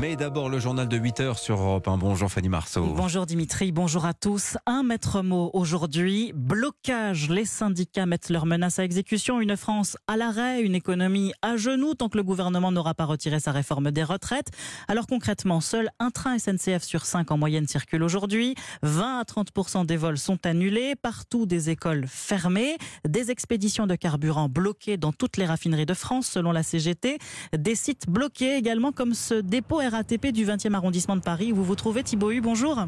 Mais d'abord, le journal de 8 heures sur Europe 1. Bonjour Fanny Marceau. Bonjour Dimitri, bonjour à tous. Un maître mot aujourd'hui, blocage. Les syndicats mettent leurs menaces à exécution. Une France à l'arrêt, une économie à genoux tant que le gouvernement n'aura pas retiré sa réforme des retraites. Alors concrètement, seul un train SNCF sur 5 en moyenne circule aujourd'hui. 20 à 30% des vols sont annulés. Partout des écoles fermées. Des expéditions de carburant bloquées dans toutes les raffineries de France selon la CGT. Des sites bloqués également comme ce dépôt RATP du 20e arrondissement de Paris où vous vous trouvez. Thibaut Hu, bonjour.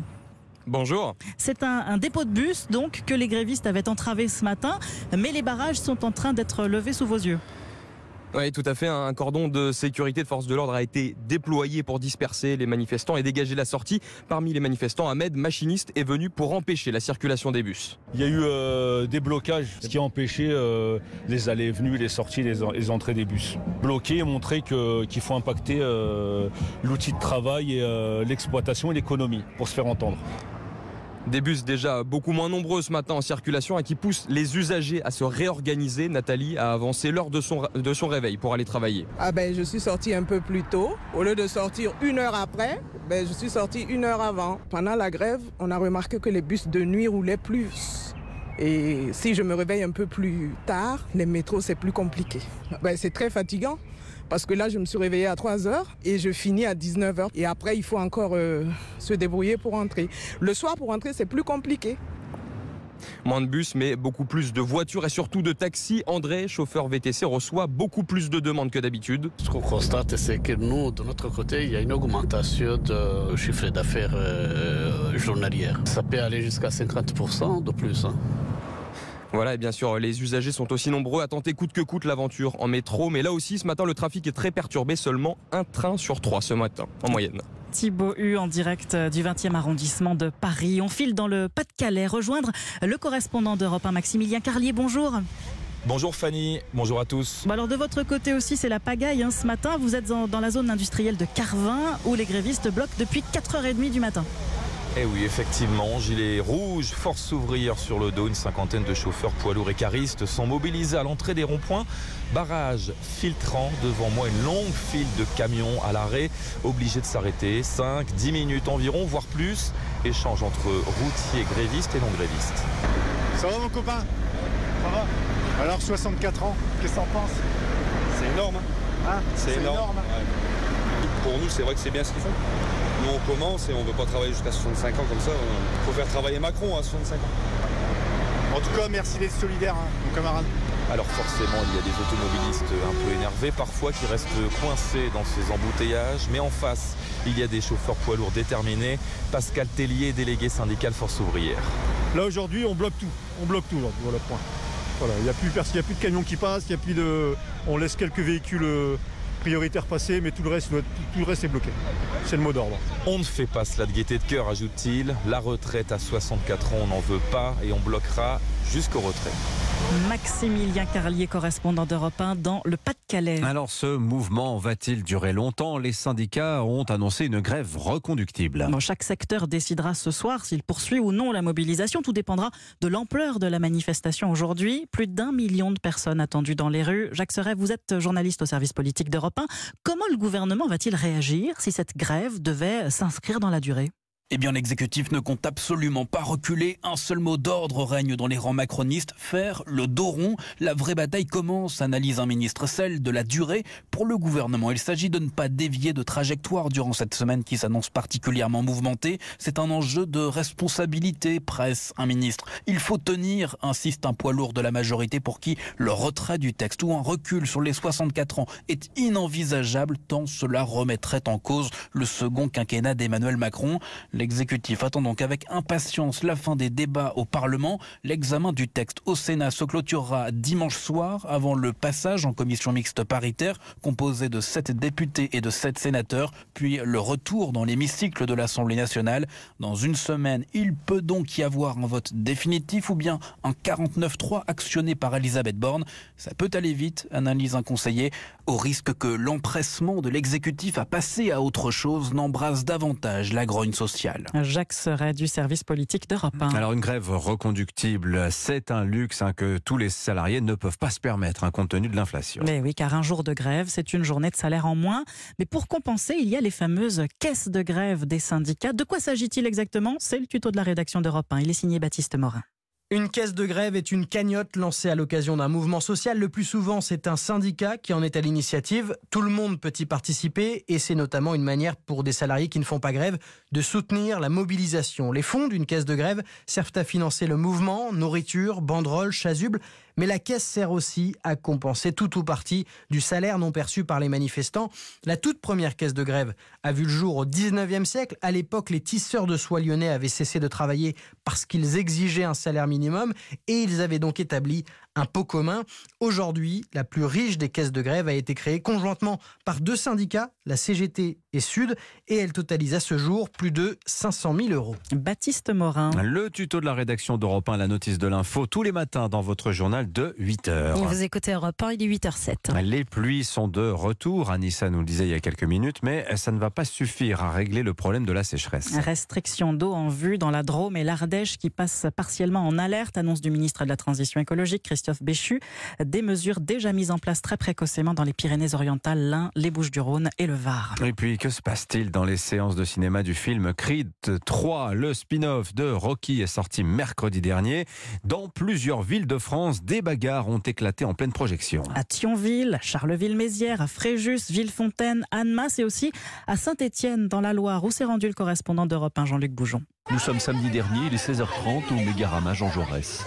Bonjour. C'est un, un, dépôt de bus donc que les grévistes avaient entravé ce matin, mais les barrages sont en train d'être levés sous vos yeux. Oui, tout à fait. Un cordon de sécurité de force de l'ordre a été déployé pour disperser les manifestants et dégager la sortie. Parmi les manifestants, Ahmed, machiniste, est venu pour empêcher la circulation des bus. Il y a eu euh, des blocages, ce qui a empêché euh, les allées et venues, les sorties, les, entrées des bus. Bloquer et montrer qu'il faut impacter euh, l'outil de travail et l'exploitation et l'économie pour se faire entendre. Des bus déjà beaucoup moins nombreux ce matin en circulation et qui poussent les usagers à se réorganiser. Nathalie a avancé l'heure de son, réveil pour aller travailler. Ah ben, je suis sortie un peu plus tôt. Au lieu de sortir une heure après, ben, je suis sortie une heure avant. Pendant la grève, on a remarqué que les bus de nuit roulaient plus. Et si je me réveille un peu plus tard, les métros, c'est plus compliqué. Ben, c'est très fatigant. Parce que là, je me suis réveillée à 3 heures et je finis à 19 heures. Et après, il faut encore euh, se débrouiller pour rentrer. Le soir, pour rentrer, c'est plus compliqué. Moins de bus, mais beaucoup plus de voitures et surtout de taxis. André, chauffeur VTC, reçoit beaucoup plus de demandes que d'habitude. Ce qu'on constate, c'est que nous, de notre côté, il y a une augmentation de chiffre d'affaires euh, journalière. Ça peut aller jusqu'à 50% de plus. Hein. Voilà, et bien sûr, les usagers sont aussi nombreux à tenter coûte que coûte l'aventure en métro. Mais là aussi, ce matin, le trafic est très perturbé. Seulement un train sur trois ce matin, en moyenne. Thibaut Hu en direct du 20e arrondissement de Paris. On file dans le Pas-de-Calais rejoindre le correspondant d'Europe 1, Maximilien Carlier. Bonjour. Bonjour Fanny, bonjour à tous. Bon alors de votre côté aussi, c'est la pagaille hein, ce matin. Vous êtes dans la zone industrielle de Carvin où les grévistes bloquent depuis 4h30 du matin. Eh oui, effectivement, gilet rouge, force ouvrière sur le dos, une cinquantaine de chauffeurs poids lourds et caristes sont mobilisés à l'entrée des ronds-points. Barrage filtrant devant moi une longue file de camions à l'arrêt, obligés de s'arrêter 5, 10 minutes environ, voire plus. Échange entre routiers, grévistes et non-grévistes. Ça va mon copain? Ça va? Alors 64 ans, qu'est-ce que t'en penses? C'est énorme. Hein c'est énorme. énorme. Ouais. Pour nous, c'est vrai que c'est bien ce qu'ils font. Nous, on commence et on ne veut pas travailler jusqu'à 65 ans comme ça. Il faut faire travailler Macron à 65 ans. En tout cas, merci d'être solidaire, hein, mon camarade. Alors forcément, il y a des automobilistes un peu énervés parfois qui restent coincés dans ces embouteillages. Mais en face, il y a des chauffeurs poids lourds déterminés. Pascal Tellier, délégué syndical Force ouvrière. Là, aujourd'hui, on bloque tout. On bloque tout, aujourd'hui. Voilà, point. Voilà, il n'y a, plus, il y a plus de camions qui passent, il y a plus de... on laisse quelques véhicules prioritaires passer, mais tout le reste, tout le reste est bloqué. C'est le mot d'ordre. On ne fait pas cela de gaieté de cœur, ajoute-t-il. La retraite à 64 ans, on n'en veut pas et on bloquera jusqu'au retrait. Maximilien Carlier, correspondant d'Europe 1 dans le Pas-de-Calais. Alors ce mouvement va-t-il durer longtemps? Les syndicats ont annoncé une grève reconductible. Bon, chaque secteur décidera ce soir s'il poursuit ou non la mobilisation. Tout dépendra de l'ampleur de la manifestation aujourd'hui. Plus d'un million de personnes attendues dans les rues. Jacques Serret, vous êtes journaliste au service politique d'Europe 1. Comment le gouvernement va-t-il réagir si cette grève devait s'inscrire dans la durée? Eh bien, l'exécutif ne compte absolument pas reculer. Un seul mot d'ordre règne dans les rangs macronistes faire le dos rond. La vraie bataille commence, analyse un ministre, celle de la durée. Pour le gouvernement, il s'agit de ne pas dévier de trajectoire durant cette semaine qui s'annonce particulièrement mouvementée. C'est un enjeu de responsabilité, presse un ministre. Il faut tenir, insiste un poids lourd de la majorité pour qui le retrait du texte ou un recul sur les 64 ans est inenvisageable tant cela remettrait en cause le second quinquennat d'Emmanuel Macron. L'exécutif attend donc avec impatience la fin des débats au Parlement. L'examen du texte au Sénat se clôturera dimanche soir avant le passage en commission mixte paritaire composée de 7 députés et de 7 sénateurs, puis le retour dans l'hémicycle de l'Assemblée nationale. Dans une semaine, il peut donc y avoir un vote définitif ou bien un 49-3 actionné par Elisabeth Borne. Ça peut aller vite, analyse un conseiller. au risque que l'empressement de l'exécutif à passer à autre chose n'embrasse davantage la grogne sociale. Jacques Serret du service politique d'Europe 1. Alors une grève reconductible, c'est un luxe hein, que tous les salariés ne peuvent pas se permettre hein, compte tenu de l'inflation. Mais oui, car un jour de grève, c'est une journée de salaire en moins. Mais pour compenser, il y a les fameuses caisses de grève des syndicats. De quoi s'agit-il exactement? C'est le tuto de la rédaction d'Europe 1. Il est signé Baptiste Morin. Une caisse de grève est une cagnotte lancée à l'occasion d'un mouvement social. Le plus souvent, c'est un syndicat qui en est à l'initiative. Tout le monde peut y participer et c'est notamment une manière pour des salariés qui ne font pas grève de soutenir la mobilisation. Les fonds d'une caisse de grève servent à financer le mouvement, nourriture, banderoles, chasubles, mais la caisse sert aussi à compenser tout ou partie du salaire non perçu par les manifestants. La toute première caisse de grève a vu le jour au 19e siècle. À l'époque, les tisseurs de soie lyonnais avaient cessé de travailler parce qu'ils exigeaient un salaire minimum et ils avaient donc établi un pot commun. Aujourd'hui, la plus riche des caisses de grève a été créée conjointement par deux syndicats, la CGT et Sud, et elle totalise à ce jour plus de 500 000 euros. Baptiste Morin. Le tuto de la rédaction d'Europe 1, la notice de l'info, tous les matins dans votre journal de 8h. Vous écoutez Europe 1, il est 8h07. Les pluies sont de retour, Anissa nous le disait il y a quelques minutes, mais ça ne va pas suffire à régler le problème de la sécheresse. Restriction d'eau en vue dans la Drôme et l'Ardèche qui passent partiellement en alerte, annonce du ministre de la Transition écologique, Christophe Béchu. Des mesures déjà mises en place très précocement dans les Pyrénées-Orientales, l'Ain, les Bouches-du-Rhône et le Var. Et puis, que se passe-t-il dans les séances de cinéma du film Creed 3 Le spin-off de Rocky est sorti mercredi dernier. Dans plusieurs villes de France, des bagarres ont éclaté en pleine projection. À Thionville, Charleville-Mézières, à Fréjus, Villefontaine, Annemasse et aussi à Saint-Étienne dans la Loire où s'est rendu le correspondant d'Europe 1 Jean-Luc Boujon. Nous sommes samedi dernier, il est 16h30 au Mégarama Jean Jaurès.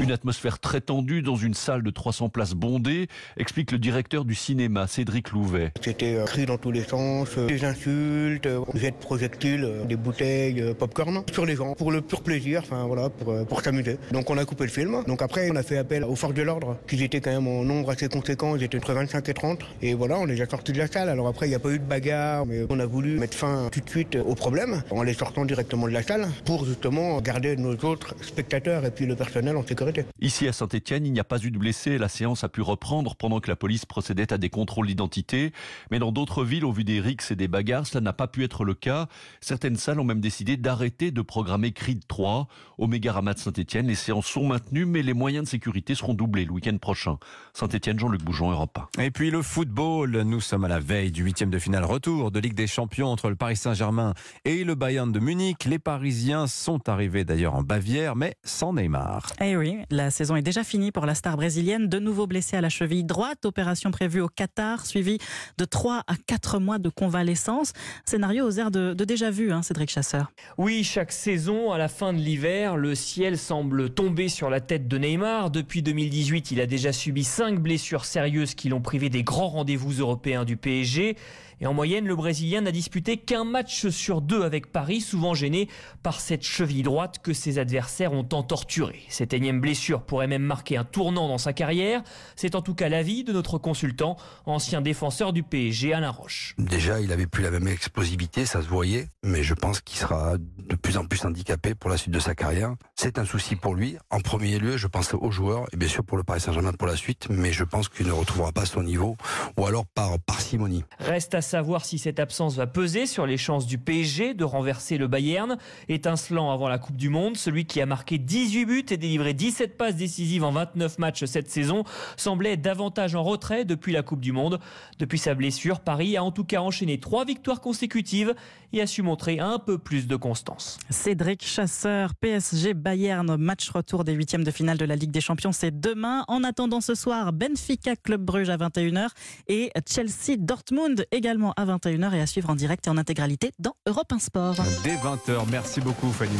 Une atmosphère très tendue dans une salle de 300 places bondées, explique le directeur du cinéma, Cédric Louvet. C'était euh, cri dans tous les sens, euh, des insultes, euh, jets de projectiles, euh, des bouteilles, euh, popcorn sur les gens, pour le pur plaisir, enfin voilà, pour, pour s'amuser. Donc on a coupé le film. Donc après, on a fait appel aux forces de l'ordre, qui étaient quand même en nombre assez conséquent, ils étaient entre 25 et 30. Et voilà, on les a sortis de la salle. Alors après, il n'y a pas eu de bagarre, mais on a voulu mettre fin tout de suite au problème en les sortant directement de la salle pour justement garder nos autres spectateurs et puis le personnel en sécurité. Ici à Saint-Etienne, il n'y a pas eu de blessés. La séance a pu reprendre pendant que la police procédait à des contrôles d'identité. Mais dans d'autres villes, au vu des rixes et des bagarres, cela n'a pas pu être le cas. Certaines salles ont même décidé d'arrêter de programmer Creed 3. Au Mégarama de Saint-Etienne, les séances sont maintenues, mais les moyens de sécurité seront doublés le week-end prochain. Saint-Etienne, Jean-Luc Bougeon, Europe 1. Et puis le football, nous sommes à la veille du huitième de finale retour de Ligue des Champions entre le Paris Saint-Germain et le Bayern de Munich. Les Parisiens sont arrivés d'ailleurs en Bavière, mais sans Neymar. Eh oui, la saison est déjà finie pour la star brésilienne, de nouveau blessée à la cheville droite, opération prévue au Qatar, suivie de 3 à 4 mois de convalescence. Scénario aux airs de, de déjà vu, hein, Cédric Chasseur. Oui, chaque saison, à la fin de l'hiver, le ciel semble tomber sur la tête de Neymar. Depuis 2018, il a déjà subi 5 blessures sérieuses qui l'ont privé des grands rendez-vous européens du PSG. Et en moyenne, le Brésilien n'a disputé qu'un match sur deux avec Paris, souvent gêné par cette cheville droite que ses adversaires ont tant torturé. Cette énième blessure pourrait même marquer un tournant dans sa carrière. C'est en tout cas l'avis de notre consultant, ancien défenseur du PSG, Alain Roche. Déjà, il avait plus la même explosivité, ça se voyait, mais je pense qu'il sera de plus en plus handicapé pour la suite de sa carrière. C'est un souci pour lui. En premier lieu, je pense aux joueurs et bien sûr pour le Paris Saint-Germain pour la suite, mais je pense qu'il ne retrouvera pas son niveau ou alors par parcimonie. Reste à savoir si cette absence va peser sur les chances du PSG de renverser le Bayern. Étincelant avant la Coupe du Monde, celui qui a marqué 18 buts et délivré 17 passes décisives en 29 matchs cette saison semblait davantage en retrait depuis la Coupe du Monde. Depuis sa blessure, Paris a en tout cas enchaîné trois victoires consécutives et a su montrer un peu plus de constance. Cédric Chasseur, PSG Bayern, match retour des huitièmes de finale de la Ligue des Champions, c'est demain. En attendant ce soir, Benfica Club Bruges à 21h et Chelsea Dortmund également à 21h et à suivre en direct et en intégralité dans Europe 1 Sport. Dès 20h, merci beaucoup Fanny